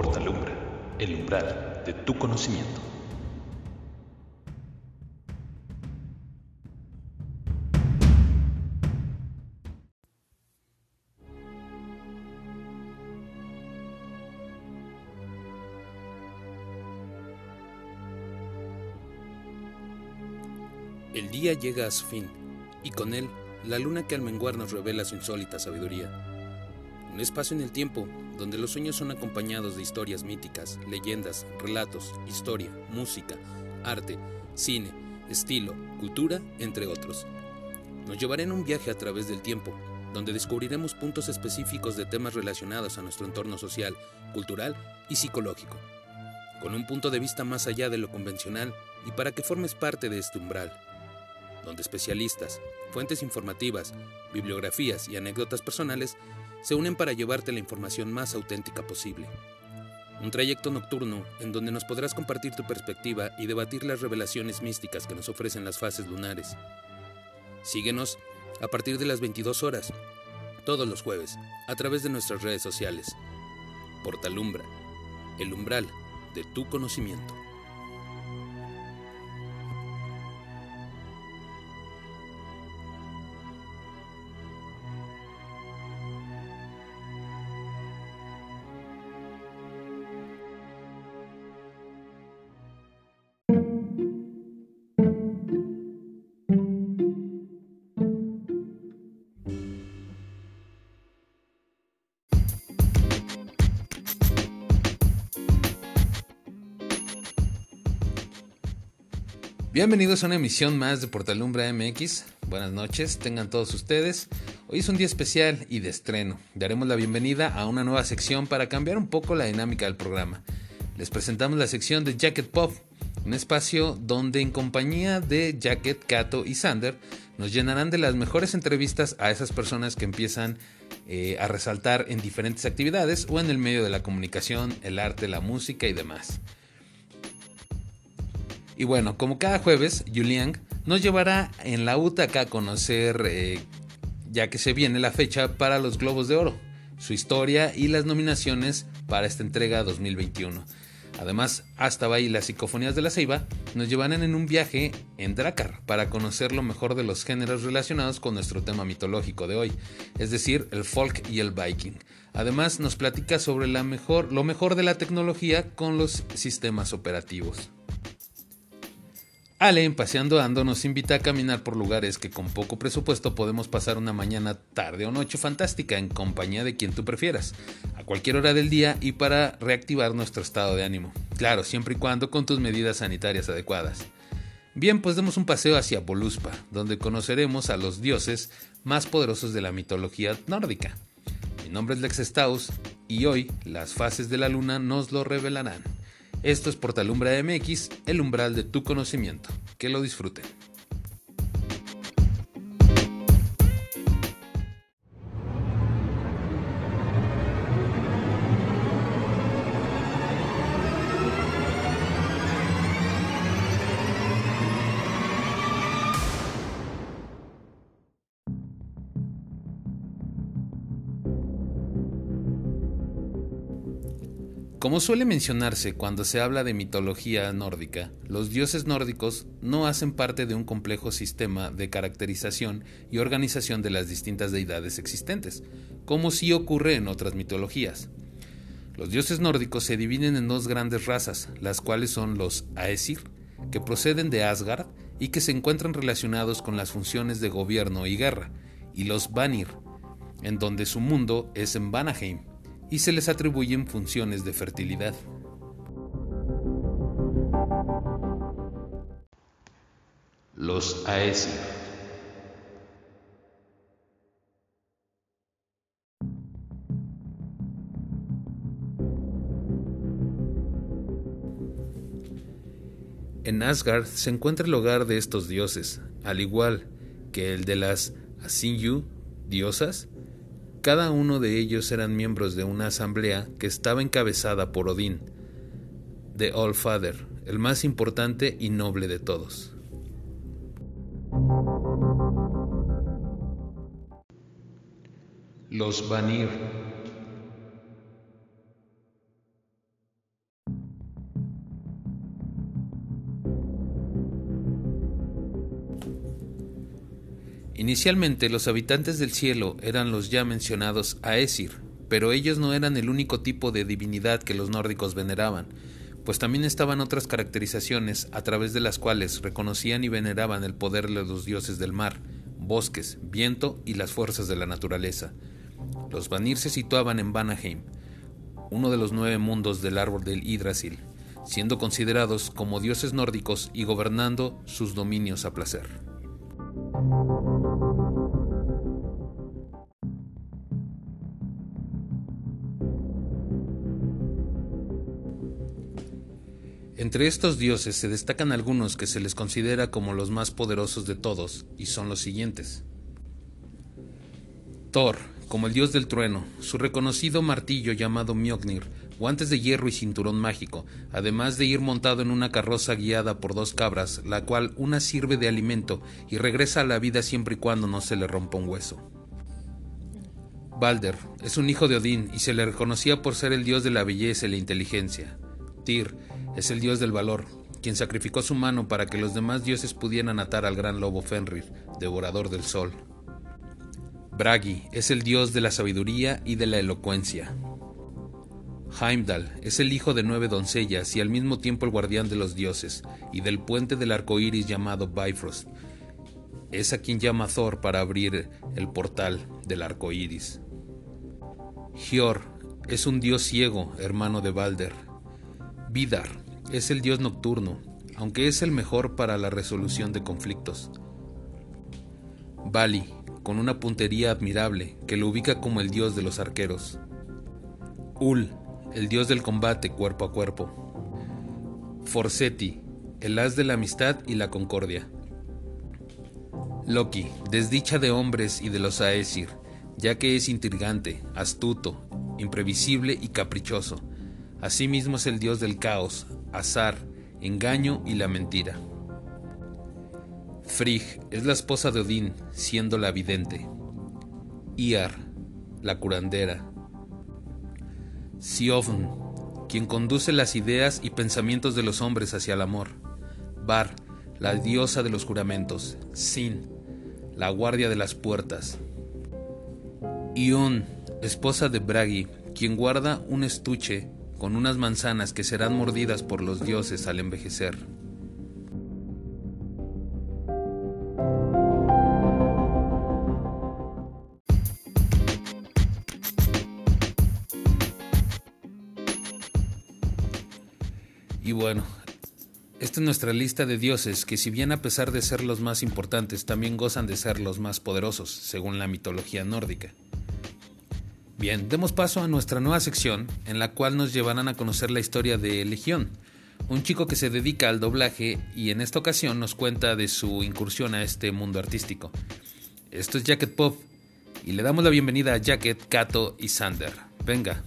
Portalumbra, el umbral de tu conocimiento. El día llega a su fin, y con él la luna que al menguar nos revela su insólita sabiduría. Un espacio en el tiempo donde los sueños son acompañados de historias míticas, leyendas, relatos, historia, música, arte, cine, estilo, cultura, entre otros. Nos llevará en un viaje a través del tiempo, donde descubriremos puntos específicos de temas relacionados a nuestro entorno social, cultural y psicológico, con un punto de vista más allá de lo convencional y para que formes parte de este umbral donde especialistas, fuentes informativas, bibliografías y anécdotas personales se unen para llevarte la información más auténtica posible. Un trayecto nocturno en donde nos podrás compartir tu perspectiva y debatir las revelaciones místicas que nos ofrecen las fases lunares. Síguenos a partir de las 22 horas, todos los jueves, a través de nuestras redes sociales. Portalumbra, el umbral de tu conocimiento. Bienvenidos a una emisión más de Portalumbra MX. Buenas noches, tengan todos ustedes. Hoy es un día especial y de estreno. Daremos la bienvenida a una nueva sección para cambiar un poco la dinámica del programa. Les presentamos la sección de Jacket Pop, un espacio donde en compañía de Jacket, Kato y Sander nos llenarán de las mejores entrevistas a esas personas que empiezan eh, a resaltar en diferentes actividades o en el medio de la comunicación, el arte, la música y demás. Y bueno, como cada jueves, Julian nos llevará en la UTAC a conocer, eh, ya que se viene la fecha para los Globos de Oro, su historia y las nominaciones para esta entrega 2021. Además, Hasta y las psicofonías de la Ceiba nos llevarán en un viaje en Dracar para conocer lo mejor de los géneros relacionados con nuestro tema mitológico de hoy, es decir, el folk y el viking. Además, nos platica sobre lo mejor de la tecnología con los sistemas operativos. Ale, Paseando Ando, nos invita a caminar por lugares que con poco presupuesto podemos pasar una mañana, tarde o noche fantástica en compañía de quien tú prefieras, a cualquier hora del día y para reactivar nuestro estado de ánimo. Claro, siempre y cuando con tus medidas sanitarias adecuadas. Bien, pues demos un paseo hacia Voluspa, donde conoceremos a los dioses más poderosos de la mitología nórdica. Mi nombre es Lex Staus y hoy las fases de la luna nos lo revelarán. Esto es Portalumbra MX, el umbral de tu conocimiento. Que lo disfruten. Como suele mencionarse cuando se habla de mitología nórdica, los dioses nórdicos no hacen parte de un complejo sistema de caracterización y organización de las distintas deidades existentes, como sí ocurre en otras mitologías. Los dioses nórdicos se dividen en dos grandes razas, las cuales son los Aesir, que proceden de Asgard y que se encuentran relacionados con las funciones de gobierno y guerra, y los Vanir, en donde su mundo es en Vanaheim, y se les atribuyen funciones de fertilidad. Los Aesir En Asgard se encuentra el hogar de estos dioses, al igual que el de las Asinyu, diosas, cada uno de ellos eran miembros de una asamblea que estaba encabezada por Odín, The All Father, el más importante y noble de todos. Los Vanir Inicialmente los habitantes del cielo eran los ya mencionados Aesir, pero ellos no eran el único tipo de divinidad que los nórdicos veneraban, pues también estaban otras caracterizaciones a través de las cuales reconocían y veneraban el poder de los dioses del mar, bosques, viento y las fuerzas de la naturaleza. Los Vanir se situaban en Vanaheim, uno de los nueve mundos del árbol del Yggdrasil, siendo considerados como dioses nórdicos y gobernando sus dominios a placer. Entre estos dioses se destacan algunos que se les considera como los más poderosos de todos, y son los siguientes. Thor, como el dios del trueno, su reconocido martillo llamado Mjolnir, guantes de hierro y cinturón mágico, además de ir montado en una carroza guiada por dos cabras, la cual una sirve de alimento y regresa a la vida siempre y cuando no se le rompa un hueso. Balder es un hijo de Odín y se le reconocía por ser el dios de la belleza y la inteligencia. Tyr es el dios del valor, quien sacrificó su mano para que los demás dioses pudieran atar al gran lobo Fenrir, devorador del sol. Bragi es el dios de la sabiduría y de la elocuencia. Heimdall es el hijo de nueve doncellas y al mismo tiempo el guardián de los dioses, y del puente del arco iris llamado Bifrost. Es a quien llama Thor para abrir el portal del arco iris. Hjor es un dios ciego, hermano de Balder. Vidar es el dios nocturno, aunque es el mejor para la resolución de conflictos. Bali, con una puntería admirable que lo ubica como el dios de los arqueros. Ul, el dios del combate cuerpo a cuerpo. Forseti, el as de la amistad y la concordia. Loki, desdicha de hombres y de los Aesir, ya que es intrigante, astuto, imprevisible y caprichoso. Asimismo es el dios del caos, azar, engaño y la mentira. Frigg es la esposa de Odín, siendo la vidente. Iar, la curandera. Siofn, quien conduce las ideas y pensamientos de los hombres hacia el amor. Bar, la diosa de los juramentos. Sin, la guardia de las puertas. Ion, esposa de Bragi, quien guarda un estuche con unas manzanas que serán mordidas por los dioses al envejecer. Y bueno, esta es nuestra lista de dioses que si bien a pesar de ser los más importantes, también gozan de ser los más poderosos, según la mitología nórdica. Bien, demos paso a nuestra nueva sección en la cual nos llevarán a conocer la historia de Legión, un chico que se dedica al doblaje y en esta ocasión nos cuenta de su incursión a este mundo artístico. Esto es Jacket Pop y le damos la bienvenida a Jacket, Kato y Sander. Venga.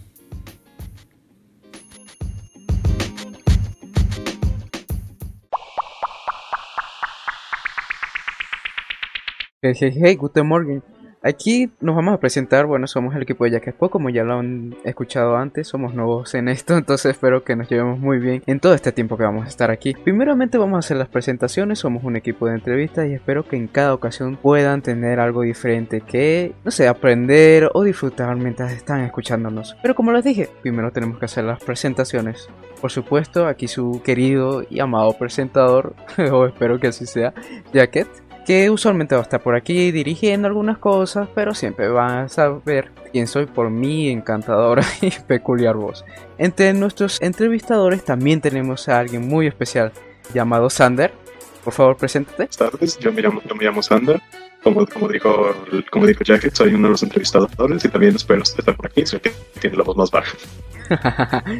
Hey, hey, hey, guten. Aquí nos vamos a presentar, bueno, somos el equipo de Jack Expo, como ya lo han escuchado antes, somos nuevos en esto, entonces espero que nos llevemos muy bien en todo este tiempo que vamos a estar aquí. Primeramente vamos a hacer las presentaciones, somos un equipo de entrevistas y espero que en cada ocasión puedan tener algo diferente que, no sé, aprender o disfrutar mientras están escuchándonos. Pero como les dije, primero tenemos que hacer las presentaciones. Por supuesto, aquí su querido y amado presentador, o espero que así sea, Jacket que usualmente va a estar por aquí dirigiendo algunas cosas, pero siempre van a saber quién soy por mi encantadora y peculiar voz. Entre nuestros entrevistadores también tenemos a alguien muy especial llamado Sander. Por favor, preséntate. Buenas tardes, yo me llamo, yo me llamo Sander. Como, como, dijo, como dijo Jacket, soy uno de los entrevistadores y también espero estar por aquí, soy el que tiene la voz más baja.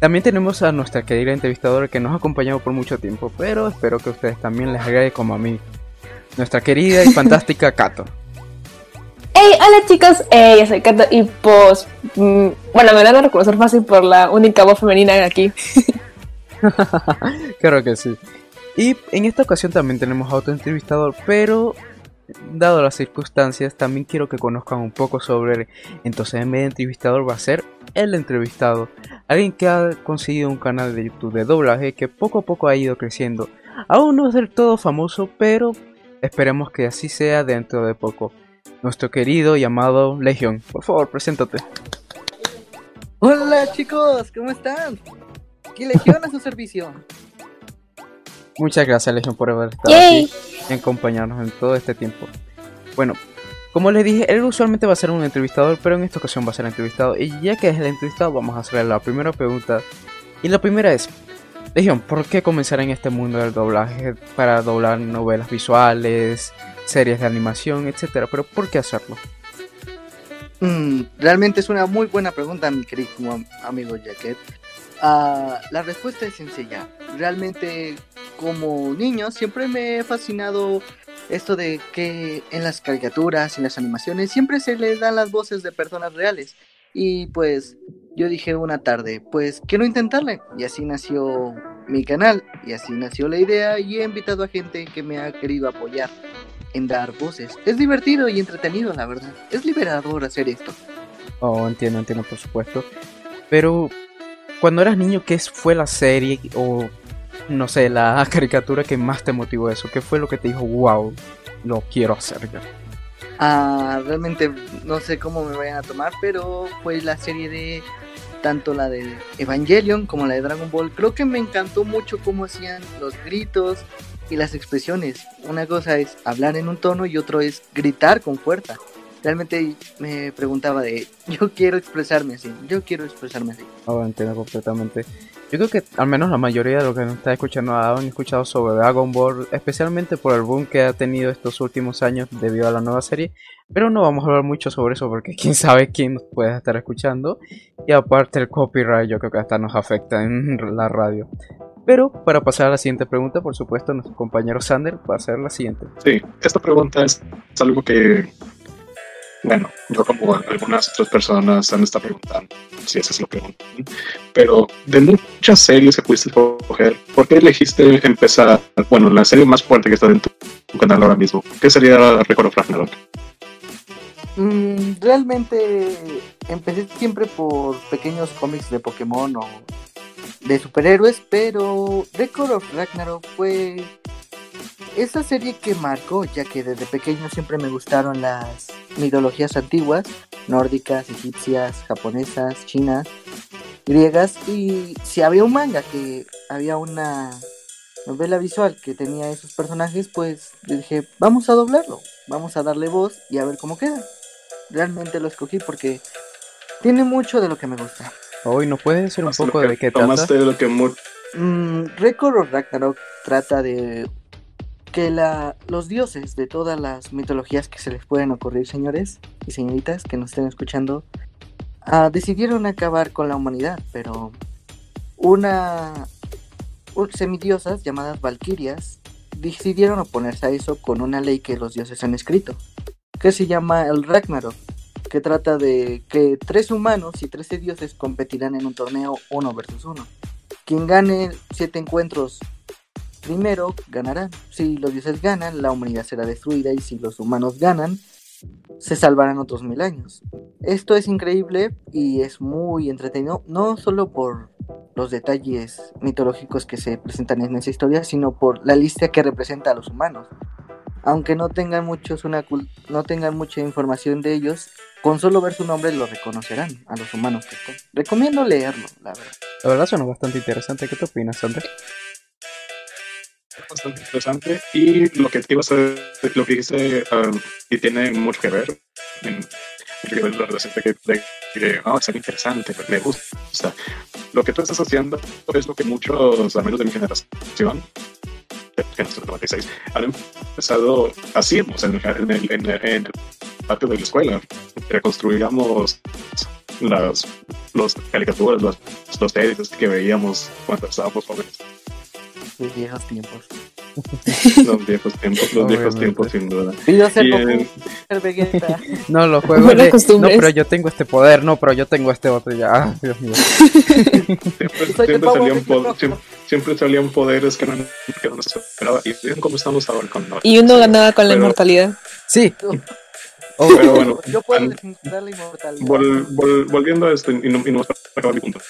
También tenemos a nuestra querida entrevistadora que nos ha acompañado por mucho tiempo, pero espero que a ustedes también les agrade como a mí nuestra querida y fantástica Kato. Hey, hola chicos, eh, yo soy Kato y pues, mm, bueno, me van a reconocer fácil por la única voz femenina aquí. claro que sí. Y en esta ocasión también tenemos a otro entrevistador, pero dado las circunstancias, también quiero que conozcan un poco sobre él. Entonces, en vez de entrevistador, va a ser el entrevistado. Alguien que ha conseguido un canal de YouTube de doblaje que poco a poco ha ido creciendo. Aún no es del todo famoso, pero Esperemos que así sea dentro de poco. Nuestro querido y amado Legion, por favor, preséntate. Hola chicos, ¿cómo están? Aquí Legion a su servicio. Muchas gracias Legion por haber estado aquí y acompañarnos en todo este tiempo. Bueno, como les dije, él usualmente va a ser un entrevistador, pero en esta ocasión va a ser entrevistado. Y ya que es el entrevistado, vamos a hacerle la primera pregunta. Y la primera es, Legion, ¿por qué comenzar en este mundo del doblaje para doblar novelas visuales, series de animación, etcétera? Pero ¿por qué hacerlo? Mm, realmente es una muy buena pregunta, mi querido amigo Jacket. Ah, la respuesta es sencilla. Realmente, como niño, siempre me ha fascinado esto de que en las caricaturas y las animaciones siempre se le dan las voces de personas reales. Y pues yo dije una tarde, pues quiero intentarle. Y así nació mi canal, y así nació la idea, y he invitado a gente que me ha querido apoyar en dar voces. Es divertido y entretenido, la verdad. Es liberador hacer esto. Oh, entiendo, entiendo, por supuesto. Pero, cuando eras niño, ¿qué fue la serie o no sé, la caricatura que más te motivó eso? ¿Qué fue lo que te dijo, wow, lo quiero hacer ya? Ah, realmente no sé cómo me vayan a tomar, pero fue la serie de tanto la de Evangelion como la de Dragon Ball. Creo que me encantó mucho cómo hacían los gritos y las expresiones. Una cosa es hablar en un tono y otro es gritar con fuerza. Realmente me preguntaba de, yo quiero expresarme así, yo quiero expresarme así. Oh, entiendo completamente. Yo creo que al menos la mayoría de los que nos está escuchando han escuchado sobre Dragon Ball, especialmente por el boom que ha tenido estos últimos años debido a la nueva serie. Pero no vamos a hablar mucho sobre eso porque quién sabe quién nos puede estar escuchando. Y aparte el copyright yo creo que hasta nos afecta en la radio. Pero para pasar a la siguiente pregunta, por supuesto, nuestro compañero Sander va a hacer la siguiente. Sí, esta pregunta es algo que bueno, yo como algunas otras personas han estado preguntando si eso es lo que pero de muchas series que pudiste escoger, ¿por qué elegiste empezar, bueno, la serie más fuerte que está en tu, canal ahora mismo? ¿Qué sería Record of Ragnarok? Mm, realmente empecé siempre por pequeños cómics de Pokémon o de superhéroes, pero Record of Ragnarok fue esa serie que marcó, ya que desde pequeño siempre me gustaron las mitologías antiguas, nórdicas, egipcias, japonesas, chinas, griegas, y si había un manga que había una novela visual que tenía esos personajes, pues dije, vamos a doblarlo, vamos a darle voz y a ver cómo queda. Realmente lo escogí porque tiene mucho de lo que me gusta. Hoy no puede ser un poco de qué trata. De lo que mm, Record of Ragnarok trata de que los dioses de todas las mitologías que se les pueden ocurrir, señores y señoritas que nos estén escuchando, ah, decidieron acabar con la humanidad, pero una semidiosas llamadas valquirias decidieron oponerse a eso con una ley que los dioses han escrito, que se llama el Ragnarok, que trata de que tres humanos y trece dioses competirán en un torneo uno versus uno. Quien gane siete encuentros primero ganarán. Si los dioses ganan, la humanidad será destruida y si los humanos ganan, se salvarán otros mil años. Esto es increíble y es muy entretenido, no solo por los detalles mitológicos que se presentan en esa historia, sino por la lista que representa a los humanos. Aunque no tengan, muchos una no tengan mucha información de ellos, con solo ver su nombre lo reconocerán a los humanos. Recomiendo leerlo, la verdad. La verdad suena bastante interesante. ¿Qué te opinas, Andrés? Bastante interesante y lo que ibas a, lo que dice um, y tiene mucho que ver en, mucho que ver la relación de que, oh, es algo interesante, me gusta. Lo que tú estás haciendo es lo que muchos amigos de mi generación que en 96 han empezado hacíamos en, en, el, en, el patio de la escuela. Reconstruíamos las los caricaturas, los, los que veíamos cuando estábamos jóvenes viejos tiempos. los viejos tiempos, los viejos tiempos sin duda. Y yo sé No, los juegos de... No, pero yo tengo este poder, no, pero yo tengo este otro ya. Ah, Dios mío. siempre, salían siempre, salían poderes que no, que no se esperaba. Y vean cómo estamos ahora con Y uno ganaba con la inmortalidad. Sí. Oh, pero bueno, yo puedo la inmortalidad. volviendo a esto, y no, y no acabar mi punto.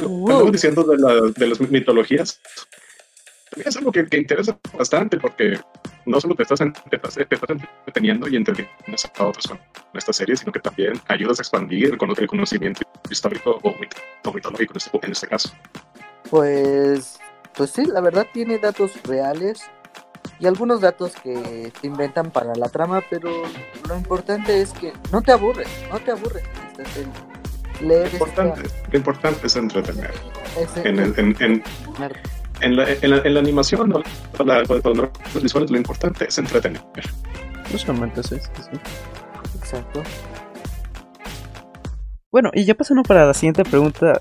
Uh, uh. diciendo de, la, de las mitologías, es algo que, interesa bastante porque no solo te estás, te estás, te estás entreteniendo y entretienes a otros con esta serie, sino que también ayudas a expandir el, cono- el conocimiento histórico o, mit- o mitológico en este, en este caso. Pues, pues sí, la verdad tiene datos reales y algunos datos que te inventan para la trama, pero lo importante es que no te aburres, no te aburres esta serie. Leer Lo importante, lo importante es entretener. ese- En, en, en, en, la, en, la, en la animación, con los visuales, lo importante es entretener. Sí, sí, sí. Exacto. Bueno, y ya pasando para la siguiente pregunta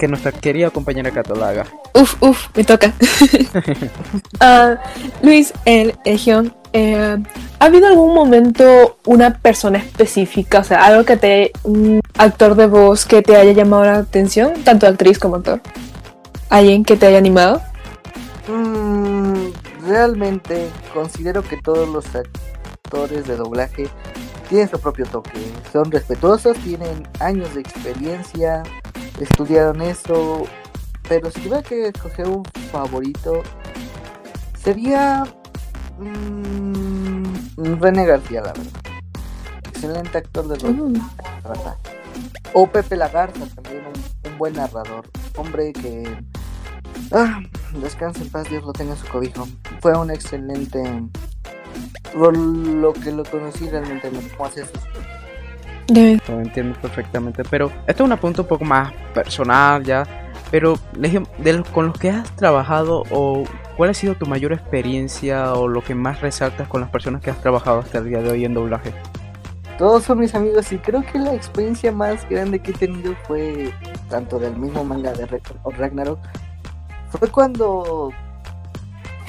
que nuestra querida compañera Catalaga. Uf, uf, me toca. Ah, Luis, el Ejion, eh, ¿ha habido algún momento una persona específica, o sea, algo que te, un actor de voz que te haya llamado la atención, tanto actriz como actor? ¿Alguien que te haya animado? Mm, realmente considero que todos los actores de doblaje tienen su propio toque. Son respetuosos, tienen años de experiencia, estudiaron eso. Pero si tuviera que escoger un favorito, sería mm, René García, la verdad. Excelente actor de doblaje. Mm. O Pepe Lagarza, también un, un buen narrador. Hombre que. Ah, descansa en paz, Dios lo tenga en su cobijo. Fue un excelente. Por lo que lo conocí, realmente me tomó hacer. Debe- Lo entiendo perfectamente, pero esto es una pregunta un poco más personal ya. Pero de los con los que has trabajado o cuál ha sido tu mayor experiencia o lo que más resaltas con las personas que has trabajado hasta el día de hoy en doblaje. Todos son mis amigos y creo que la experiencia más grande que he tenido fue tanto del mismo manga de Ragnarok. Fue cuando,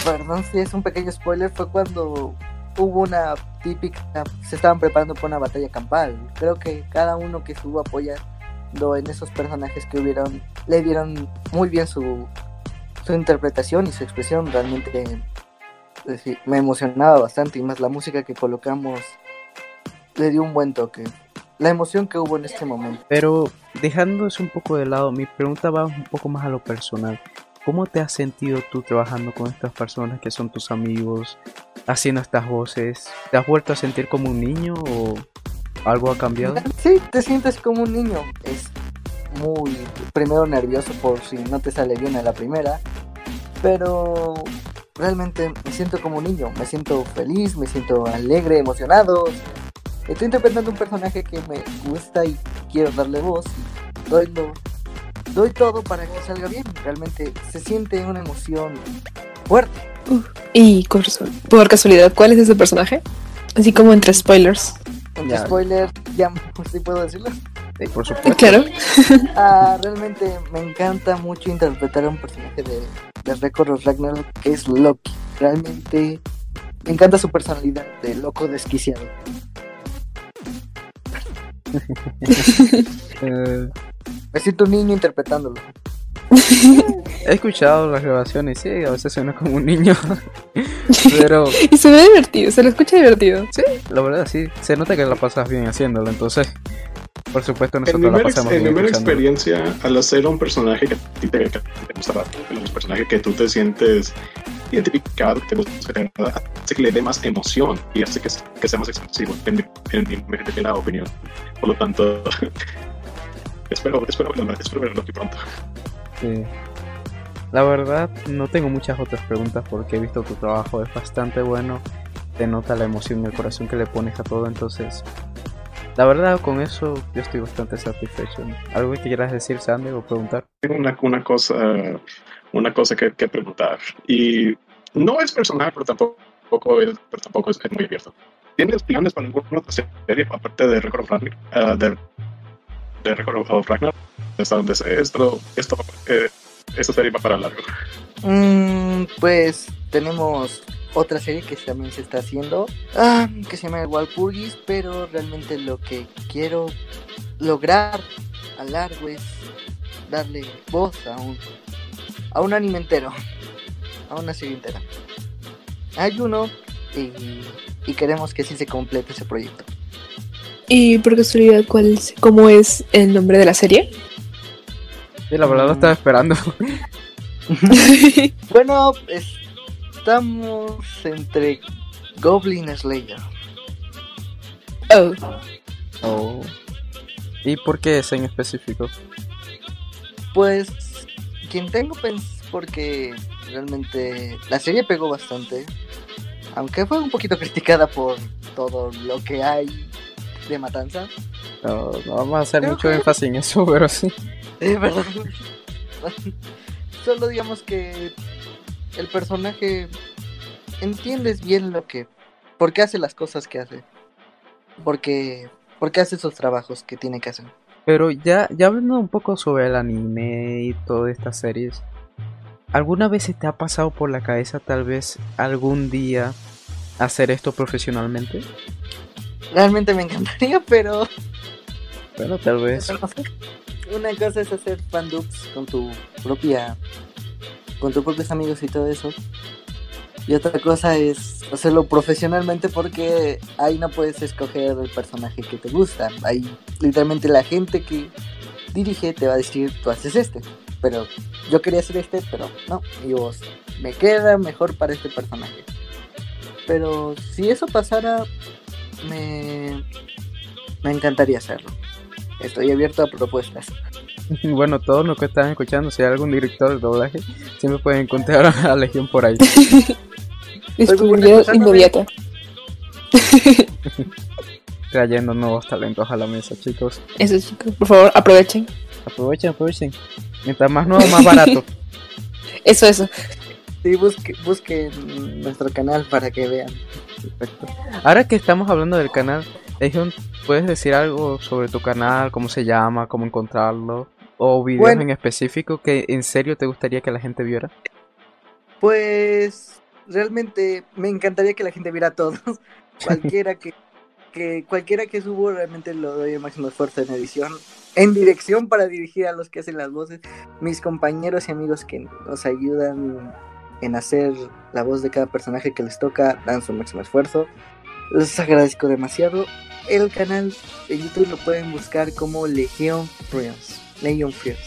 perdón si es un pequeño spoiler, fue cuando hubo una típica, se estaban preparando para una batalla campal. Creo que cada uno que estuvo apoyando en esos personajes que hubieron, le dieron muy bien su, su interpretación y su expresión. Realmente sí, me emocionaba bastante y más la música que colocamos le dio un buen toque. La emoción que hubo en este momento. Pero dejando eso un poco de lado, mi pregunta va un poco más a lo personal. ¿Cómo te has sentido tú trabajando con estas personas que son tus amigos, haciendo estas voces? ¿Te has vuelto a sentir como un niño o algo ha cambiado? Sí, te sientes como un niño. Es muy, primero nervioso por si no te sale bien a la primera. Pero realmente me siento como un niño. Me siento feliz, me siento alegre, emocionado. Estoy interpretando un personaje que me gusta y quiero darle voz. Y doy, doy todo para que salga bien. Realmente se siente una emoción fuerte. Y por, por casualidad, ¿cuál es ese personaje? Así como entre spoilers. Entre Ya. spoiler, ya sí puedo decirlo. Sí, por supuesto. Claro. Ah, realmente me encanta mucho interpretar a un personaje de, de Record of Ragnarok que es Loki. Realmente me encanta su personalidad de loco desquiciado. Eh, Me siento un niño interpretándolo. he escuchado las grabaciones, sí, a veces suena como un niño. Pero Y se ve divertido, se lo escucha divertido. la verdad sí, se nota que la pasas bien haciéndolo, entonces por supuesto En nosotros la pasamos en mi bien mera escuchándolo. experiencia, al hacer un personaje que a ti te, gusta, un personaje que tú te sientes identificado, que te gusta, que hace que le dé más emoción y hace que, que sea más expresivo, en mi, en mi primera opinión. Por lo tanto, espero, espero, verlo, espero verlo aquí pronto. Sí. La verdad, no tengo muchas otras preguntas porque he visto tu trabajo, es bastante bueno. Te nota la emoción y el corazón que le pones a todo, entonces. La verdad, con eso yo estoy bastante satisfecho. ¿Algo que quieras decir, Sandy, o preguntar? Tengo una, una cosa, una cosa que, que preguntar y no es personal, pero tampoco, es, pero tampoco es, es muy abierto. ¿Tienes planes para alguna otra serie aparte de Record of Ragnarok? ah, de, de Record of Ragnarok? Hasta donde sé, esto, esto, eh, esta serie va para largo. Mm, pues tenemos otra serie que también se está haciendo, ah, que se llama Walpurgis, pero realmente lo que quiero lograr a largo es darle voz a un, a un anime entero, a una serie entera. Hay uno y, y queremos que sí se complete ese proyecto. Y por casualidad, ¿cuál es, ¿cómo es el nombre de la serie? Sí, la verdad lo estaba esperando. Bueno, estamos entre Goblin Slayer. Oh, Oh. ¿Y por qué ese en específico? Pues quien tengo pens porque realmente la serie pegó bastante, aunque fue un poquito criticada por todo lo que hay de matanza. No, no vamos a hacer Creo mucho que- énfasis en eso, pero sí. Es verdad. Solo digamos que el personaje entiendes bien lo que, por qué hace las cosas que hace, porque, porque hace esos trabajos que tiene que hacer. Pero ya, ya hablando un poco sobre el anime y todas estas series, ¿alguna vez se te ha pasado por la cabeza tal vez algún día hacer esto profesionalmente? Realmente me encantaría, pero Bueno, tal vez. Una cosa es hacer fandubs con tu propia. con tus propios amigos y todo eso. Y otra cosa es hacerlo profesionalmente porque ahí no puedes escoger el personaje que te gusta. Ahí literalmente la gente que dirige te va a decir, tú haces este. Pero yo quería hacer este, pero no. Y vos, me queda mejor para este personaje. Pero si eso pasara, me, me encantaría hacerlo. Estoy abierto a propuestas. Bueno, todos los que están escuchando, si hay algún director de doblaje, siempre pueden encontrar a Legión por ahí. disponibilidad inmediata. Trayendo nuevos talentos a la mesa, chicos. Eso chicos, por favor, aprovechen. Aprovechen, aprovechen. Mientras más nuevo, más barato. Eso, eso. Sí, busque, busquen nuestro canal para que vean. Perfecto. Ahora que estamos hablando del canal, ¿puedes decir algo sobre tu canal? ¿Cómo se llama? ¿Cómo encontrarlo? ¿O videos Bueno. en específico que en serio te gustaría que la gente viera? Pues realmente me encantaría que la gente viera todos. cualquiera que, que cualquiera que subo realmente lo doy el máximo esfuerzo en edición, en dirección para dirigir a los que hacen las voces, mis compañeros y amigos que nos ayudan en hacer la voz de cada personaje que les toca, dan su máximo esfuerzo. Les agradezco demasiado. El canal de YouTube lo pueden buscar como Legion Friends. Legion Friends.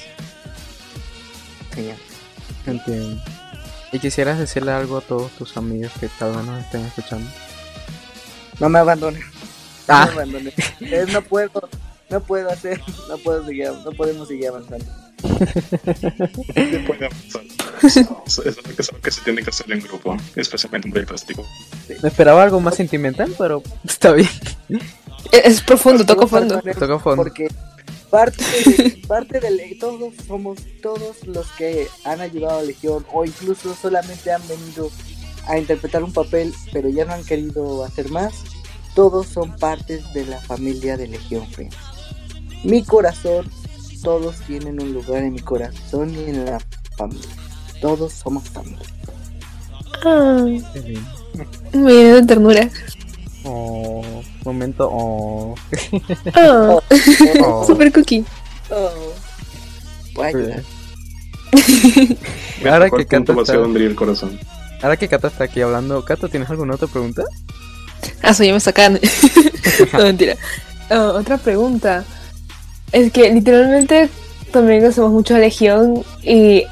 Genial. Entiendo. ¿Y quisieras decirle algo a todos tus amigos que tal vez nos estén escuchando? No me abandonen. No Ah. me abandonen. Eh, no puedo, no puedo hacer, no puedo seguir, no podemos seguir avanzando. Puede avanzar. Es algo que, es algo que se tiene que hacer en grupo, especialmente un proyecto tipo. Me esperaba algo más sentimental, pero está bien. Es, profundo, toco fondo. Toca fondo. Porque parte de, parte de todos somos todos los que han ayudado a Legión o incluso solamente han venido a interpretar un papel, pero ya no han querido hacer más. Todos son partes de la familia de Legión Friends. Mi corazón, todos tienen un lugar en mi corazón y en la familia. Todos somos familia. Ah, me llena de ternura. Oh, momento. Oh. Ah, Oh. super cookie. Oh. Ahora que vacío está- el corazón. Ahora que Cato está aquí hablando, Cato, ¿tienes alguna otra pregunta? Ah, eso ya me sacan. no, mentira. Ah, otra pregunta. Es que literalmente también hacemos mucho Legión y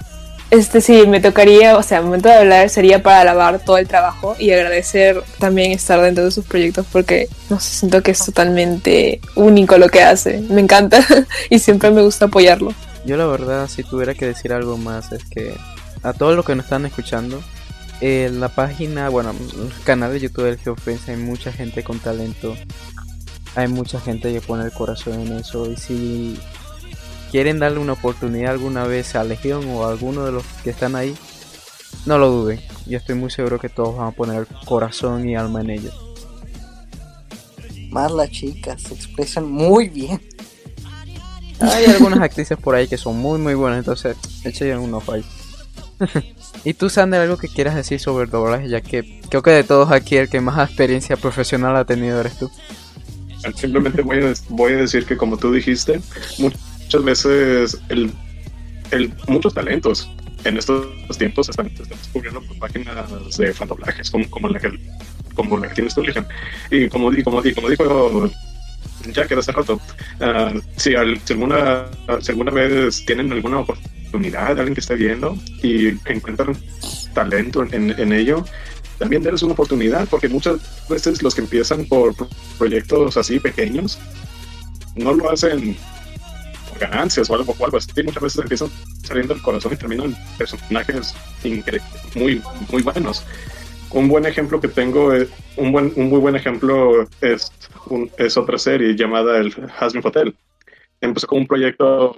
este sí, me tocaría, o sea, el momento de hablar sería para alabar todo el trabajo y agradecer también estar dentro de sus proyectos porque no sé, siento que es totalmente único lo que hace. Me encanta y siempre me gusta apoyarlo. Yo la verdad, si tuviera que decir algo más, es que a todos los que nos están escuchando, en la página, bueno, el canal de YouTube del Geofence hay mucha gente con talento. Hay mucha gente que pone el corazón en eso. Y si quieren darle una oportunidad alguna vez a Legión o a alguno de los que están ahí, no lo duden. Yo estoy muy seguro que todos van a poner corazón y alma en ello. Más las chicas se expresan muy bien. Hay algunas actrices por ahí que son muy muy buenas, entonces echen un ojo ahí. y tú, Sander, algo que quieras decir sobre el doblaje, ya que creo que de todos aquí el que más experiencia profesional ha tenido eres tú. Simplemente voy a, voy a decir que como tú dijiste, muchas veces el, el, muchos talentos en estos tiempos están, descubriendo páginas de fandoblajes como, como la que como la que tienes tú, Lijan. Y como, y como, y como dijo Jack hace rato, uh, si, al, si, alguna, si alguna vez tienen alguna oportunidad, alguien que esté viendo y encuentran talento en, en ello, también darles una oportunidad, porque muchas veces los que empiezan por proyectos así pequeños no lo hacen por ganancias o algo, o algo así. Muchas veces empiezan saliendo del corazón y terminan personajes muy, muy buenos. Un buen ejemplo que tengo, un, buen, un muy buen ejemplo es, es otra serie llamada el Hasbin Hotel. Empezó como un proyecto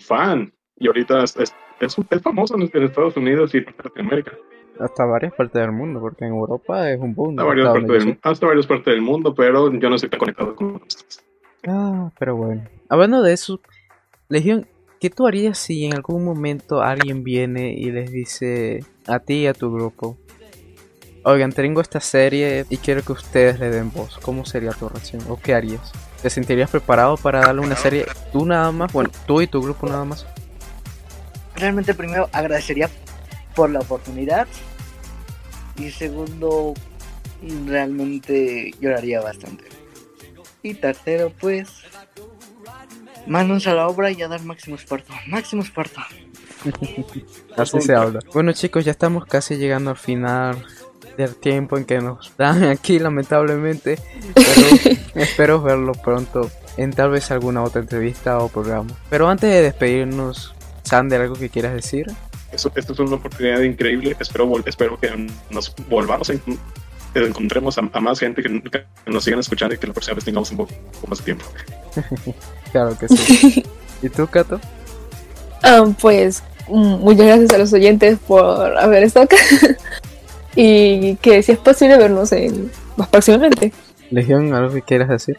fan y ahorita es, es, es, famoso en, Estados Unidos y en Latinoamérica. Hasta varias partes del mundo, porque en Europa es un boom. Hasta varias, partes del, hasta varias partes del mundo, pero yo no estoy tan conectado con ustedes. Ah, pero bueno. Hablando de eso, Legión, ¿qué tú harías si en algún momento alguien viene y les dice a ti y a tu grupo, oigan, tengo esta serie y quiero que ustedes le den voz? ¿Cómo sería tu reacción? ¿O qué harías? ¿Te sentirías preparado para darle una serie tú nada más? Bueno, tú y tu grupo nada más realmente primero agradecería por la oportunidad y segundo realmente lloraría bastante. Y tercero pues manos a la obra y a dar máximo esfuerzo, máximo esfuerzo. Así se habla. Bueno chicos, ya estamos casi llegando al final del tiempo en que nos dan aquí lamentablemente, pero espero verlo pronto en tal vez alguna otra entrevista o programa. Pero antes de despedirnos, Sander, ¿algo que quieras decir? Esto, esto es una oportunidad increíble. Espero, espero que nos volvamos a encontremos a, más gente que, nos sigan escuchando y que la próxima vez tengamos un poco, más de tiempo. claro que sí. ¿Y tú, Kato? Ah, pues mm, muchas gracias a los oyentes por haber estado acá y que si es posible vernos en, más próximamente. Legión, ¿algo que quieras decir?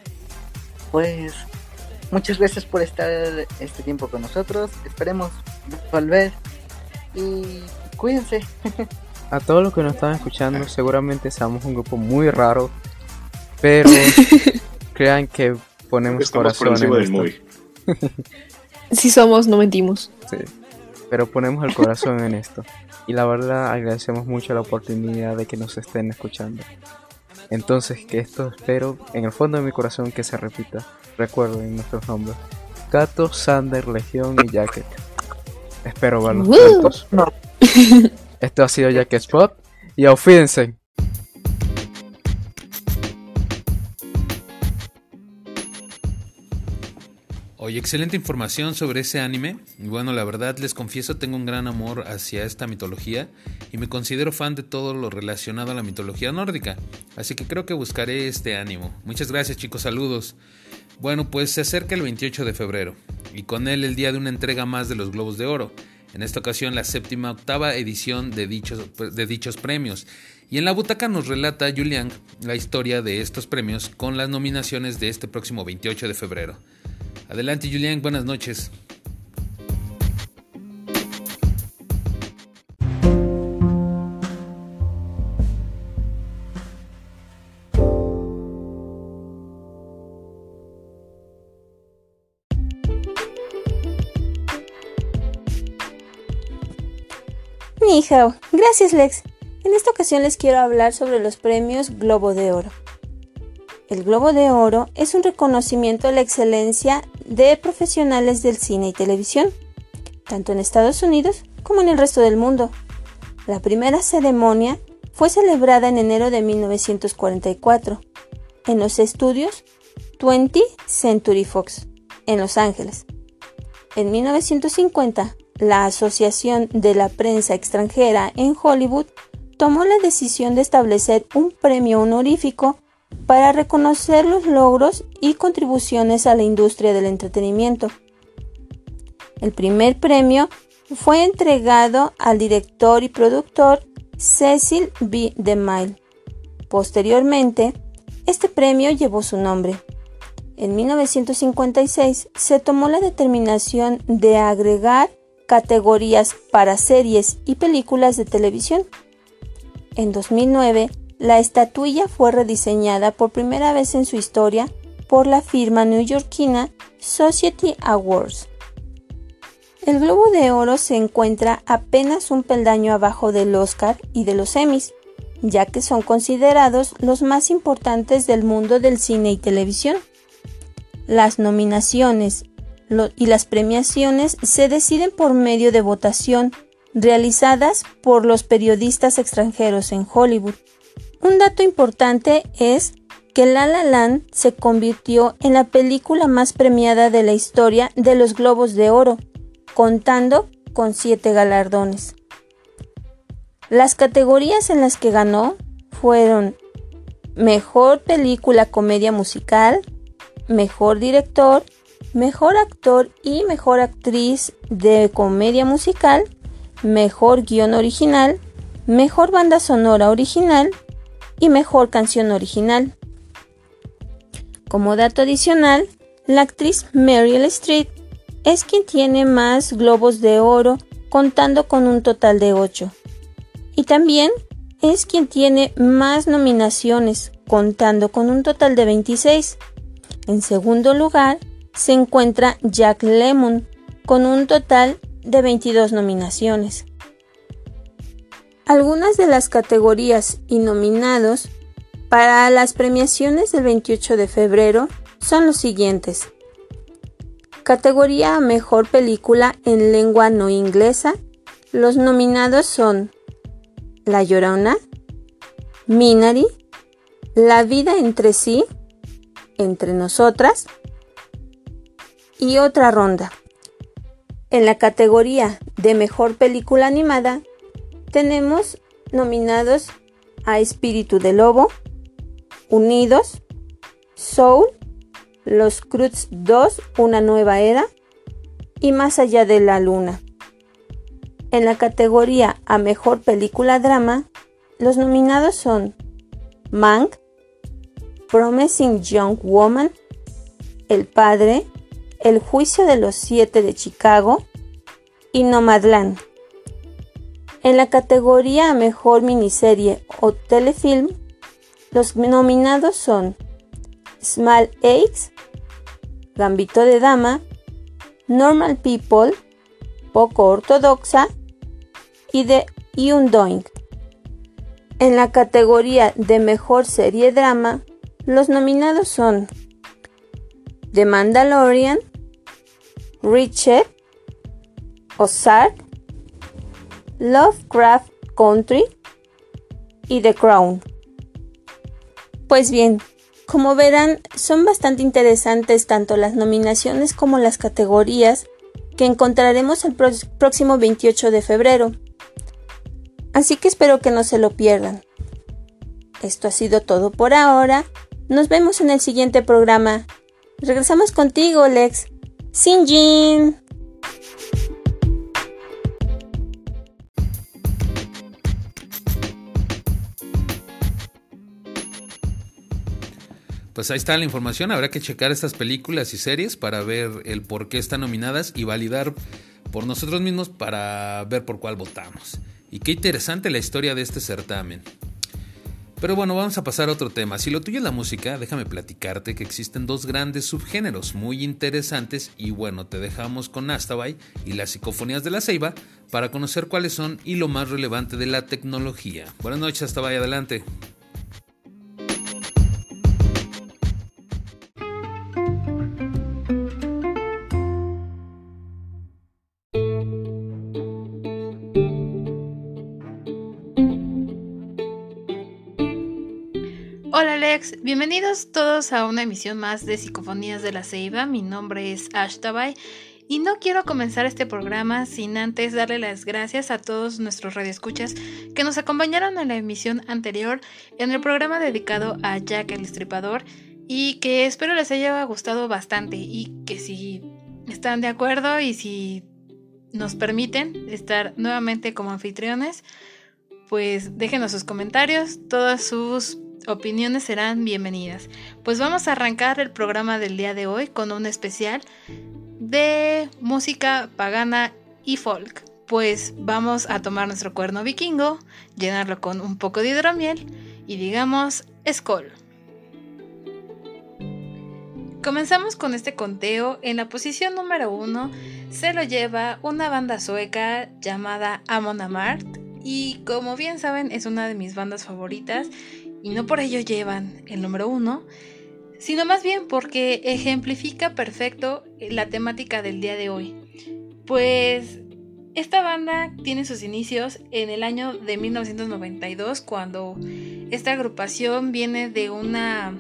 Pues Muchas gracias por estar este tiempo con nosotros. Esperemos volver y cuídense. A todos los que nos están escuchando, seguramente somos un grupo muy raro, pero crean que ponemos corazón en esto. si somos, no mentimos. Sí, pero ponemos el corazón en esto. Y la verdad agradecemos mucho la oportunidad de que nos estén escuchando. Entonces que esto espero en el fondo de mi corazón que se repita. Recuerden nuestros nombres. Gato, Sander, Legión y Jacket. Espero verlos juntos. Esto ha sido Jacket Spot y aufídense. Oye, excelente información sobre ese anime. Bueno, la verdad les confieso, tengo un gran amor hacia esta mitología y me considero fan de todo lo relacionado a la mitología nórdica. Así que creo que buscaré este ánimo. Muchas gracias chicos, saludos. Bueno, pues se acerca el 28 de febrero y con él el día de una entrega más de los Globos de Oro. En esta ocasión la séptima octava edición de dichos, de dichos premios. Y en la butaca nos relata Julian la historia de estos premios con las nominaciones de este próximo 28 de febrero. Adelante Julián, buenas noches. Gracias Lex. En esta ocasión les quiero hablar sobre los premios Globo de Oro. El Globo de Oro es un reconocimiento a la excelencia de profesionales del cine y televisión, tanto en Estados Unidos como en el resto del mundo. La primera ceremonia fue celebrada en enero de 1944 en los estudios 20 Century Fox, en Los Ángeles. En 1950, la Asociación de la Prensa Extranjera en Hollywood tomó la decisión de establecer un premio honorífico para reconocer los logros y contribuciones a la industria del entretenimiento. El primer premio fue entregado al director y productor Cecil B. DeMille. Posteriormente, este premio llevó su nombre. En 1956 se tomó la determinación de agregar categorías para series y películas de televisión. En 2009 la estatuilla fue rediseñada por primera vez en su historia por la firma neoyorquina Society Awards. El Globo de Oro se encuentra apenas un peldaño abajo del Oscar y de los Emmys, ya que son considerados los más importantes del mundo del cine y televisión. Las nominaciones y las premiaciones se deciden por medio de votación realizadas por los periodistas extranjeros en Hollywood. Un dato importante es que La La Land se convirtió en la película más premiada de la historia de los Globos de Oro, contando con siete galardones. Las categorías en las que ganó fueron Mejor Película Comedia Musical, Mejor Director, Mejor Actor y Mejor Actriz de Comedia Musical, Mejor Guión Original, Mejor Banda Sonora Original y Mejor Canción Original. Como dato adicional, la actriz Meryl Streep es quien tiene más globos de oro contando con un total de 8. Y también es quien tiene más nominaciones contando con un total de 26. En segundo lugar se encuentra Jack Lemmon con un total de 22 nominaciones. Algunas de las categorías y nominados para las premiaciones del 28 de febrero son los siguientes. Categoría Mejor Película en Lengua No Inglesa. Los nominados son La Llorona, Minari, La Vida entre sí, Entre Nosotras y otra ronda. En la categoría de Mejor Película Animada tenemos nominados a Espíritu de Lobo, Unidos, Soul, Los Cruz 2, Una Nueva Era y Más Allá de la Luna. En la categoría a Mejor Película Drama, los nominados son Mank, Promising Young Woman, El Padre, El Juicio de los Siete de Chicago y Nomadland. En la categoría Mejor Miniserie o Telefilm, los nominados son Small Eggs, Gambito de Dama, Normal People, Poco Ortodoxa y The Undoing. En la categoría de Mejor Serie Drama, los nominados son The Mandalorian, Richard, Ozark, Lovecraft Country y The Crown. Pues bien, como verán, son bastante interesantes tanto las nominaciones como las categorías que encontraremos el próximo 28 de febrero. Así que espero que no se lo pierdan. Esto ha sido todo por ahora. Nos vemos en el siguiente programa. Regresamos contigo, Lex. Sin Pues ahí está la información. Habrá que checar estas películas y series para ver el por qué están nominadas y validar por nosotros mismos para ver por cuál votamos. Y qué interesante la historia de este certamen. Pero bueno, vamos a pasar a otro tema. Si lo tuyo es la música, déjame platicarte que existen dos grandes subgéneros muy interesantes y bueno, te dejamos con Astabay y las psicofonías de la ceiba para conocer cuáles son y lo más relevante de la tecnología. Buenas noches, Astabay, adelante. Bienvenidos todos a una emisión más de Psicofonías de la Ceiba. Mi nombre es Ashtabay y no quiero comenzar este programa sin antes darle las gracias a todos nuestros radioescuchas que nos acompañaron en la emisión anterior en el programa dedicado a Jack el Estripador y que espero les haya gustado bastante y que si están de acuerdo y si nos permiten estar nuevamente como anfitriones, pues déjenos sus comentarios, todas sus opiniones serán bienvenidas. Pues vamos a arrancar el programa del día de hoy con un especial de música pagana y folk. Pues vamos a tomar nuestro cuerno vikingo, llenarlo con un poco de hidromiel y digamos Skoll. Comenzamos con este conteo. En la posición número uno se lo lleva una banda sueca llamada Amon Amart. Y como bien saben, es una de mis bandas favoritas y no por ello llevan el número uno, sino más bien porque ejemplifica perfecto la temática del día de hoy. Pues esta banda tiene sus inicios en el año de 1992 cuando esta agrupación viene de una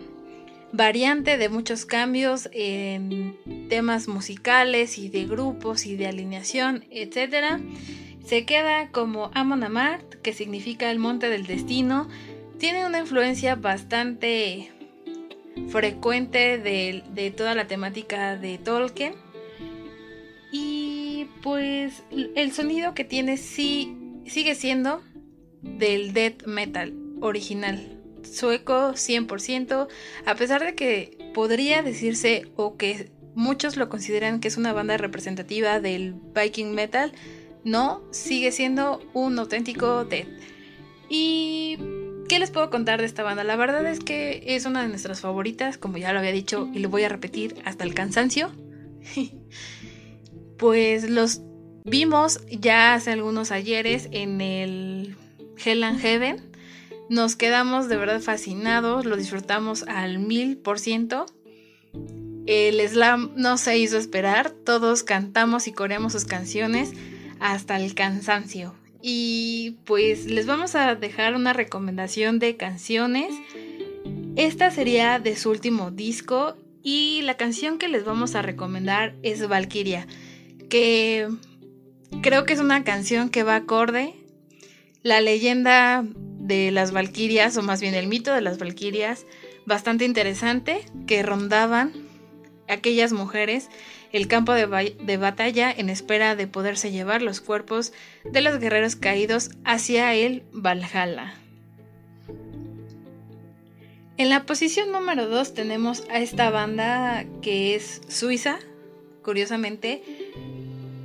variante de muchos cambios en temas musicales y de grupos y de alineación, etc. Se queda como Amon Amart, que significa el monte del destino. Tiene una influencia bastante frecuente de, de toda la temática de Tolkien. Y pues el sonido que tiene sí sigue siendo del death metal original sueco 100%, a pesar de que podría decirse o que muchos lo consideran que es una banda representativa del Viking Metal, no, sigue siendo un auténtico death. ¿Y les puedo contar de esta banda? La verdad es que es una de nuestras favoritas, como ya lo había dicho y lo voy a repetir hasta el cansancio. pues los vimos ya hace algunos ayeres en el Hell and Heaven nos quedamos de verdad fascinados, lo disfrutamos al mil por ciento. El slam no se hizo esperar, todos cantamos y coreamos sus canciones hasta el cansancio. Y pues les vamos a dejar una recomendación de canciones. Esta sería de su último disco y la canción que les vamos a recomendar es Valkyria, que creo que es una canción que va acorde. La leyenda de las Valquirias, o más bien el mito de las Valquirias, bastante interesante, que rondaban aquellas mujeres el campo de, batalla en espera de poderse llevar los cuerpos de los guerreros caídos hacia el Valhalla. En la posición número 2 tenemos a esta banda que es suiza, curiosamente,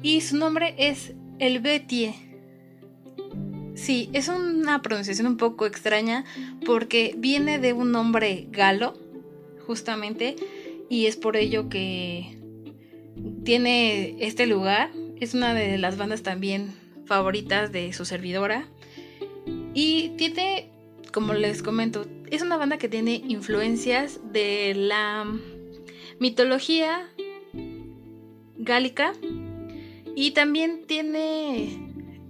y su nombre es El Betie. Sí, es una pronunciación un poco extraña porque viene de un nombre galo, justamente, y es por ello que tiene este lugar. Es una de las bandas también favoritas de su servidora. Y tiene, como les comento, es una banda que tiene influencias de la mitología gálica y también tiene